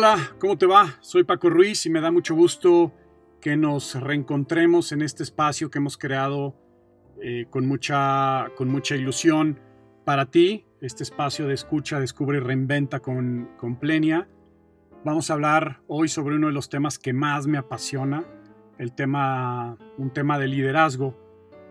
Hola, ¿cómo te va? Soy Paco Ruiz y me da mucho gusto que nos reencontremos en este espacio que hemos creado eh, con, mucha, con mucha ilusión para ti, este espacio de escucha, descubre y reinventa con, con Plenia. Vamos a hablar hoy sobre uno de los temas que más me apasiona, el tema, un tema de liderazgo.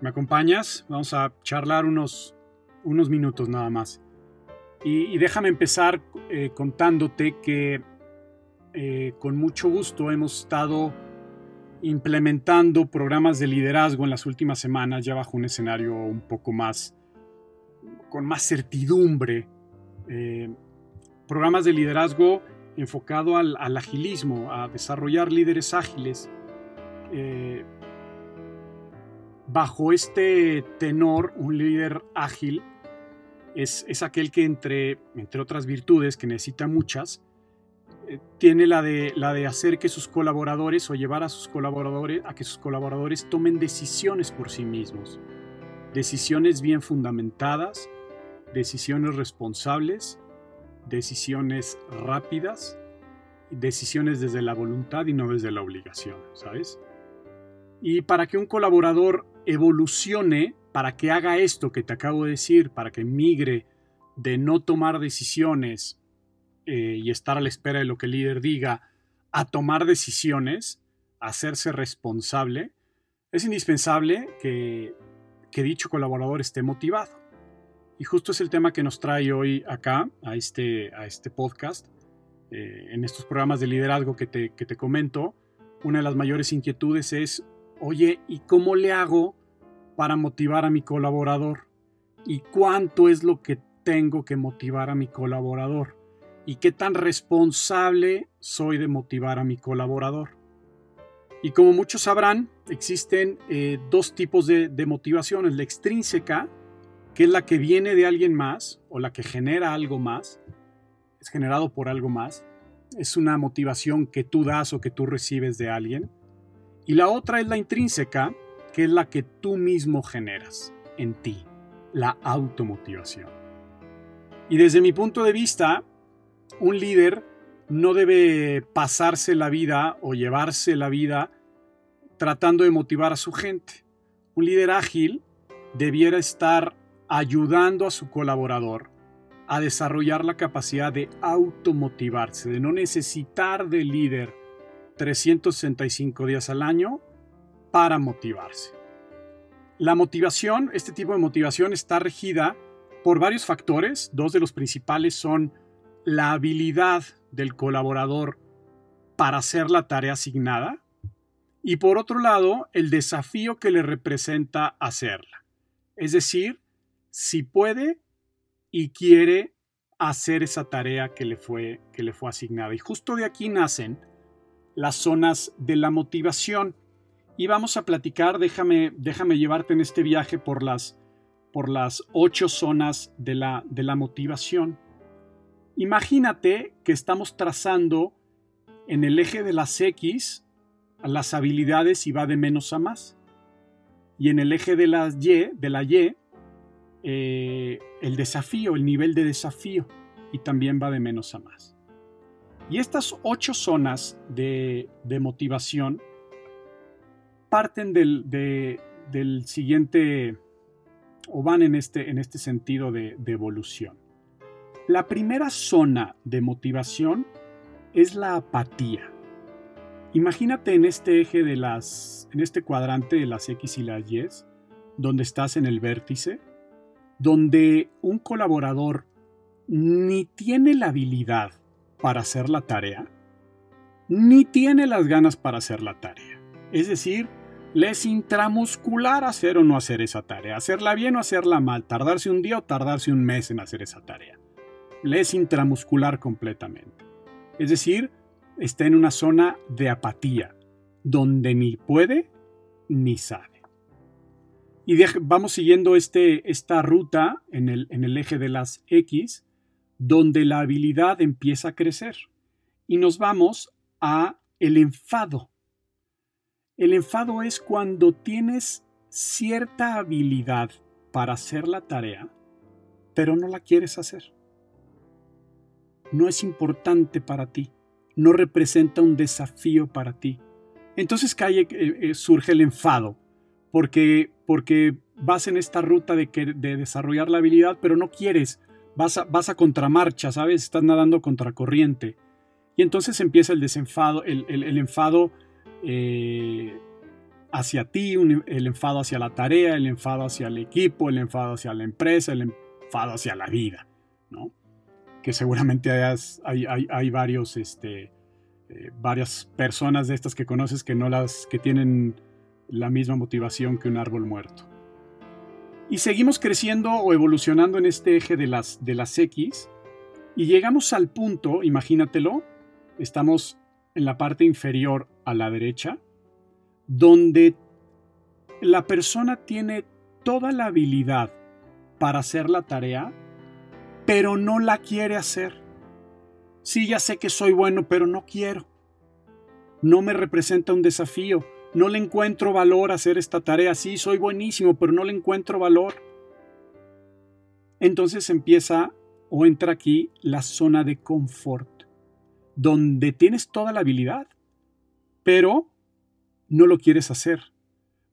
¿Me acompañas? Vamos a charlar unos, unos minutos nada más. Y, déjame empezar eh, contándote que eh, con mucho gusto hemos estado implementando programas de liderazgo en las últimas semanas, ya bajo un escenario un poco más, con más certidumbre. Eh, programas de liderazgo enfocado al, agilismo, a desarrollar líderes ágiles. Eh, bajo este tenor, un líder ágil es, es aquel que entre, entre otras virtudes, que necesita muchas, tiene la de, la de hacer que sus colaboradores o llevar a sus colaboradores a que sus colaboradores tomen decisiones por sí mismos. Decisiones bien fundamentadas, decisiones responsables, decisiones rápidas, decisiones desde la voluntad y no desde la obligación, ¿sabes? Y para que un colaborador evolucione, para que haga esto que te acabo de decir, para que migre de no tomar decisiones eh, y estar a la espera de lo que el líder diga, a tomar decisiones, a hacerse responsable, es indispensable que, dicho colaborador esté motivado. Y justo es el tema que nos trae hoy acá, a este, a este podcast, eh, en estos programas de liderazgo que te, que te comento. Una de las mayores inquietudes es, oye, ¿y cómo le hago para motivar a mi colaborador? ¿Y cuánto es lo que tengo que motivar a mi colaborador? Y qué tan responsable soy de motivar a mi colaborador. Y como muchos sabrán, existen eh, dos tipos de, de motivaciones, la extrínseca, que es la que viene de alguien más o la que genera algo más, es generado por algo más, es una motivación que tú das o que tú recibes de alguien. Y la otra es la intrínseca, que es la que tú mismo generas en ti, la automotivación. Y desde mi punto de vista, un líder no debe pasarse la vida o llevarse la vida tratando de motivar a su gente. Un líder ágil debiera estar ayudando a su colaborador a desarrollar la capacidad de automotivarse, de no necesitar de líder 365 días al año para motivarse. La motivación, este tipo de motivación está regida por varios factores. Dos de los principales son la habilidad del colaborador para hacer la tarea asignada y por otro lado el desafío que le representa hacerla. Es decir, si puede y quiere hacer esa tarea que le fue, que le fue asignada. Y justo de aquí nacen las zonas de la motivación. Y vamos a platicar, déjame, déjame llevarte en este viaje por las, por las ocho zonas de la, de la motivación. Imagínate que estamos trazando en el eje de las X las habilidades y va de menos a más. Y en el eje de las Y, de la Y, eh, el desafío, el nivel de desafío, y también va de menos a más. Y estas ocho zonas de, motivación parten del, del, siguiente, o van en este, en este sentido de evolución. La primera zona de motivación es la apatía. Imagínate en este eje de las, en este cuadrante de las X y las Y, donde estás en el vértice, donde un colaborador ni tiene la habilidad para hacer la tarea, ni tiene las ganas para hacer la tarea. Es decir, le es intramuscular hacer o no hacer esa tarea, hacerla bien o hacerla mal, tardarse un día o tardarse un mes en hacer esa tarea le es intramuscular completamente. Es decir, está en una zona de apatía, donde ni puede ni sabe. Y vamos siguiendo este, esta ruta en el, en el eje de las X, donde la habilidad empieza a crecer. Y nos vamos a el enfado. El enfado es cuando tienes cierta habilidad para hacer la tarea, pero no la quieres hacer no es importante para ti, no representa un desafío para ti. Entonces calle, eh, eh, surge el enfado, porque, porque vas en esta ruta de, de desarrollar la habilidad, pero no quieres, vas a, vas a contramarcha, ¿sabes? Estás nadando contracorriente. Y entonces empieza el desenfado, el, enfado eh, hacia ti, el enfado hacia la tarea, el enfado hacia el equipo, el enfado hacia la empresa, el enfado hacia la vida, ¿no? Que seguramente hay, hay, varios, este, eh, varias personas de estas que conoces que no las, que tienen la misma motivación que un árbol muerto. Y seguimos creciendo o evolucionando en este eje de las, de las X y llegamos al punto, imagínatelo, estamos en la parte inferior a la derecha, donde la persona tiene toda la habilidad para hacer la tarea, pero no la quiere hacer. Sí, ya sé que soy bueno, pero no quiero. No me representa un desafío. No le encuentro valor hacer esta tarea. Sí, soy buenísimo, pero no le encuentro valor. Entonces empieza o entra aquí la zona de confort, donde tienes toda la habilidad, pero no lo quieres hacer.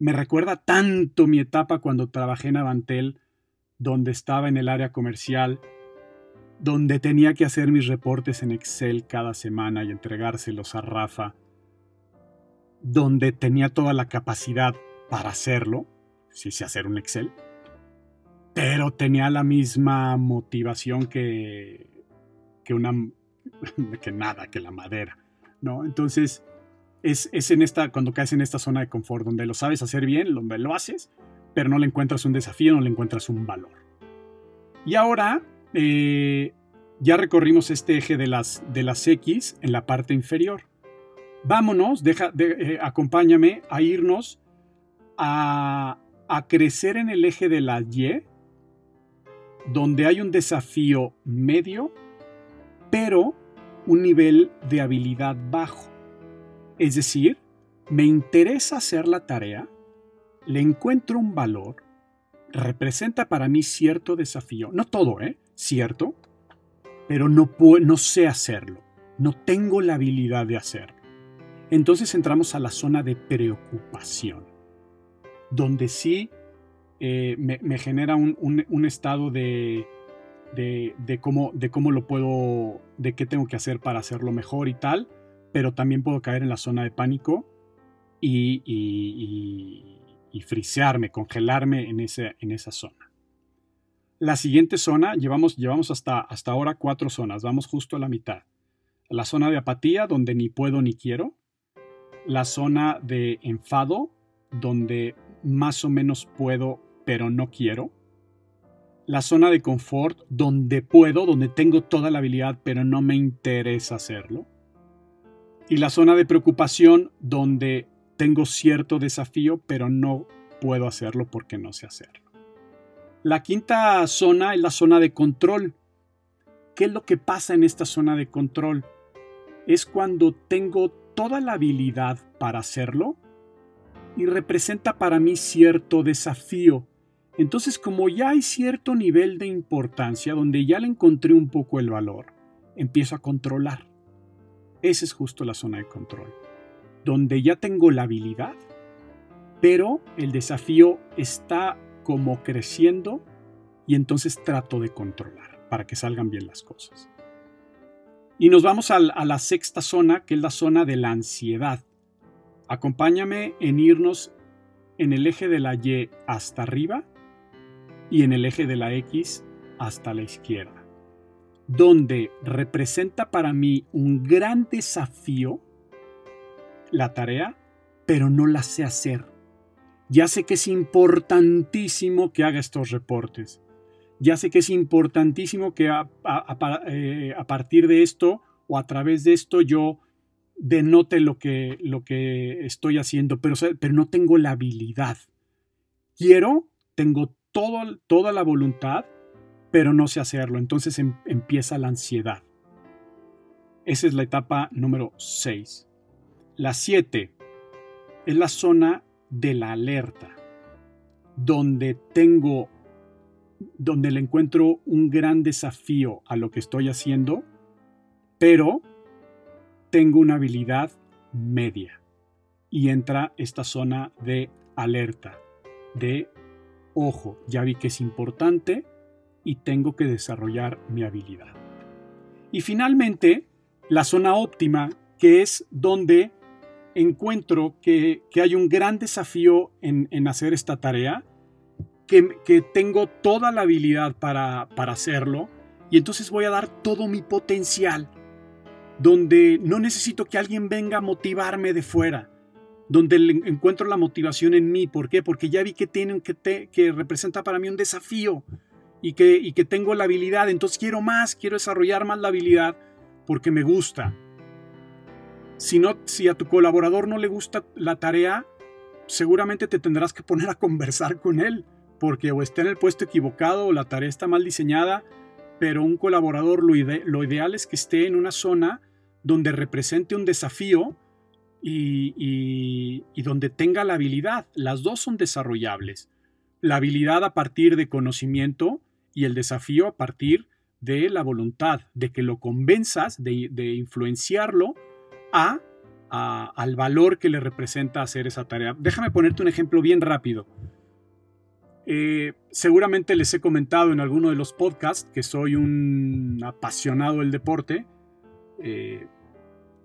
Me recuerda tanto mi etapa cuando trabajé en Avantel, donde estaba en el área comercial, donde tenía que hacer mis reportes en Excel cada semana y entregárselos a Rafa, donde tenía toda la capacidad para hacerlo, si sé hacer un Excel, pero tenía la misma motivación que, que nada, que la madera, ¿no? Entonces, es, en esta, cuando caes en esta zona de confort, donde lo sabes hacer bien, donde lo haces, pero no le encuentras un desafío, no le encuentras un valor. Y ahora eh, ya recorrimos este eje de las, de las X en la parte inferior. Vámonos, eh, acompáñame a irnos a, a crecer en el eje de la Y, donde hay un desafío medio, pero un nivel de habilidad bajo. Es decir, me interesa hacer la tarea, le encuentro un valor, representa para mí cierto desafío, no todo, ¿eh? Cierto, pero no, no sé hacerlo, no tengo la habilidad de hacerlo. Entonces entramos a la zona de preocupación, donde sí eh, me, genera un, estado de, de, cómo, de cómo lo puedo, de qué tengo que hacer para hacerlo mejor y tal, pero también puedo caer en la zona de pánico y, frisearme, congelarme en, ese, en esa zona. La siguiente zona, llevamos, llevamos hasta, hasta ahora cuatro zonas, vamos justo a la mitad. La zona de apatía, donde ni puedo ni quiero. La zona de enfado, donde más o menos puedo, pero no quiero. La zona de confort, donde puedo, donde tengo toda la habilidad, pero no me interesa hacerlo y la zona de preocupación donde tengo cierto desafío, pero no puedo hacerlo porque no sé hacerlo. La quinta zona es la zona de control. ¿Qué es lo que pasa en esta zona de control? Es cuando tengo toda la habilidad para hacerlo y representa para mí cierto desafío. Entonces, como ya hay cierto nivel de importancia, donde ya le encontré un poco el valor, empiezo a controlar. Esa es justo la zona de control, donde ya tengo la habilidad, pero el desafío está como creciendo y entonces trato de controlar para que salgan bien las cosas. Y nos vamos a, la sexta zona, que es la zona de la ansiedad. Acompáñame en irnos en el eje de la Y hasta arriba y en el eje de la X hasta la izquierda donde representa para mí un gran desafío la tarea, pero no la sé hacer. Ya sé que es importantísimo que haga estos reportes. Ya sé que es importantísimo que a, eh, partir de esto o a través de esto yo denote lo que, lo que estoy haciendo, pero, pero no tengo la habilidad. Quiero, tengo toda la voluntad, pero no sé hacerlo. Entonces em, empieza la ansiedad. Esa es la etapa número 6. La 7 es la zona de la alerta, donde tengo, donde le encuentro un gran desafío a lo que estoy haciendo, pero tengo una habilidad media. Y entra esta zona de alerta, de ojo, ya vi que es importante y tengo que desarrollar mi habilidad. Y finalmente, la zona óptima, que es donde encuentro que, hay un gran desafío en, hacer esta tarea, que, tengo toda la habilidad para, para hacerlo, y entonces voy a dar todo mi potencial, donde no necesito que alguien venga a motivarme de fuera, donde encuentro la motivación en mí. ¿Por qué? Porque ya vi que, tienen, que, que representa para mí un desafío y que, y que tengo la habilidad, entonces quiero más, quiero desarrollar más la habilidad porque me gusta. Si, no, si a tu colaborador no le gusta la tarea, seguramente te tendrás que poner a conversar con él, porque o está en el puesto equivocado o la tarea está mal diseñada, pero un colaborador lo, ideal es que esté en una zona donde represente un desafío y, y, donde tenga la habilidad. Las dos son desarrollables. La habilidad a partir de conocimiento y el desafío a partir de la voluntad, de que lo convenzas, de, de influenciarlo a, al valor que le representa hacer esa tarea. Déjame ponerte un ejemplo bien rápido. Eh, seguramente les he comentado en alguno de los podcasts que soy un apasionado del deporte. Eh,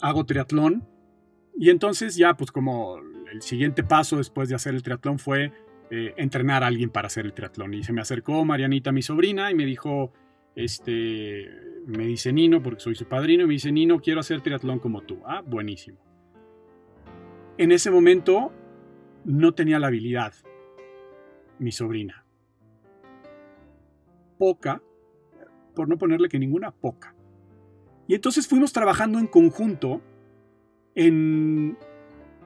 hago triatlón. Y entonces ya, pues como el siguiente paso después de hacer el triatlón fue eh, entrenar a alguien para hacer el triatlón. Y se me acercó Marianita, mi sobrina, y me dijo, este, me dice Nino, porque soy su padrino, y me dice, Nino, quiero hacer triatlón como tú. Ah, buenísimo. En ese momento no tenía la habilidad, mi sobrina. Poca, por no ponerle que ninguna, poca. Y entonces fuimos trabajando en conjunto en,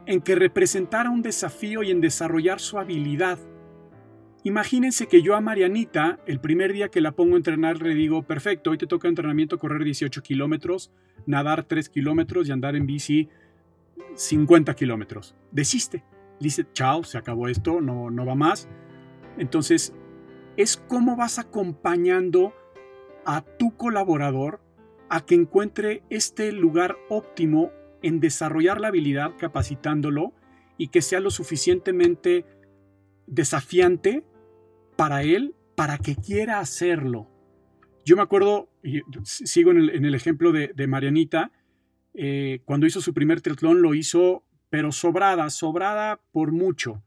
en que representara un desafío y en desarrollar su habilidad Imagínense que yo a Marianita, el primer día que la pongo a entrenar, le digo, perfecto, hoy te toca entrenamiento correr 18 kilómetros, nadar 3 kilómetros y andar en bici 50 kilómetros. Desiste. Dice, chao, se acabó esto, no, no va más. Entonces, es cómo vas acompañando a tu colaborador a que encuentre este lugar óptimo en desarrollar la habilidad capacitándolo y que sea lo suficientemente desafiante para él, para que quiera hacerlo. Yo me acuerdo, y sigo en el, ejemplo de, Marianita, eh, cuando hizo su primer triatlón lo hizo, pero sobrada, sobrada por mucho.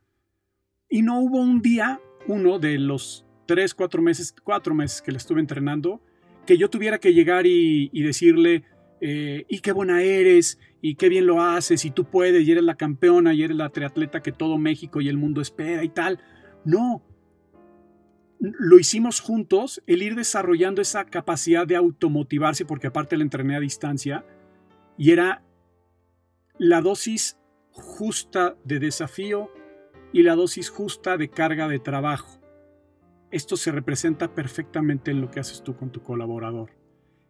Y no hubo un día, uno de los tres, cuatro meses, cuatro meses que le estuve entrenando, que yo tuviera que llegar y, decirle, eh, y qué buena eres, y qué bien lo haces, y tú puedes, y eres la campeona, y eres la triatleta que todo México y el mundo espera y tal. No, lo hicimos juntos, el ir desarrollando esa capacidad de automotivarse, porque aparte le entrené a distancia, y era la dosis justa de desafío y la dosis justa de carga de trabajo. Esto se representa perfectamente en lo que haces tú con tu colaborador.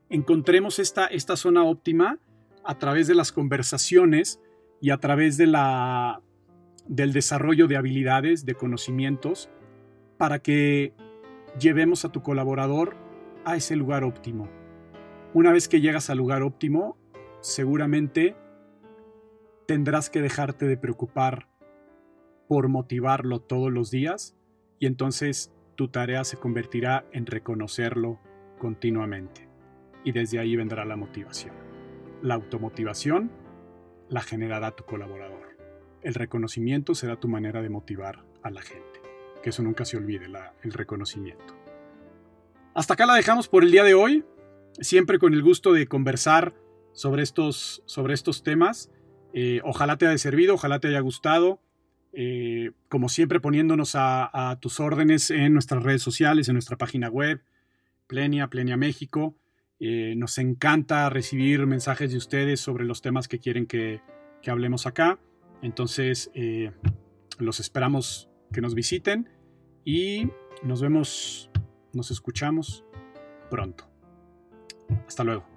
Encontremos esta, esta zona óptima a través de las conversaciones y a través de la, del desarrollo de habilidades, de conocimientos, para que llevemos a tu colaborador a ese lugar óptimo. Una vez que llegas al lugar óptimo, seguramente tendrás que dejarte de preocupar por motivarlo todos los días y entonces tu tarea se convertirá en reconocerlo continuamente. Y desde ahí vendrá la motivación. La automotivación la generará tu colaborador. El reconocimiento será tu manera de motivar a la gente que eso nunca se olvide, el reconocimiento. Hasta acá la dejamos por el día de hoy, siempre con el gusto de conversar sobre estos, sobre estos temas. Eh, ojalá te haya servido, ojalá te haya gustado. Eh, como siempre poniéndonos a, tus órdenes en nuestras redes sociales, en nuestra página web, Plenia, Plenia México. Eh, nos encanta recibir mensajes de ustedes sobre los temas que quieren que, que hablemos acá. Entonces, los esperamos que nos visiten y nos vemos, nos escuchamos pronto. Hasta luego.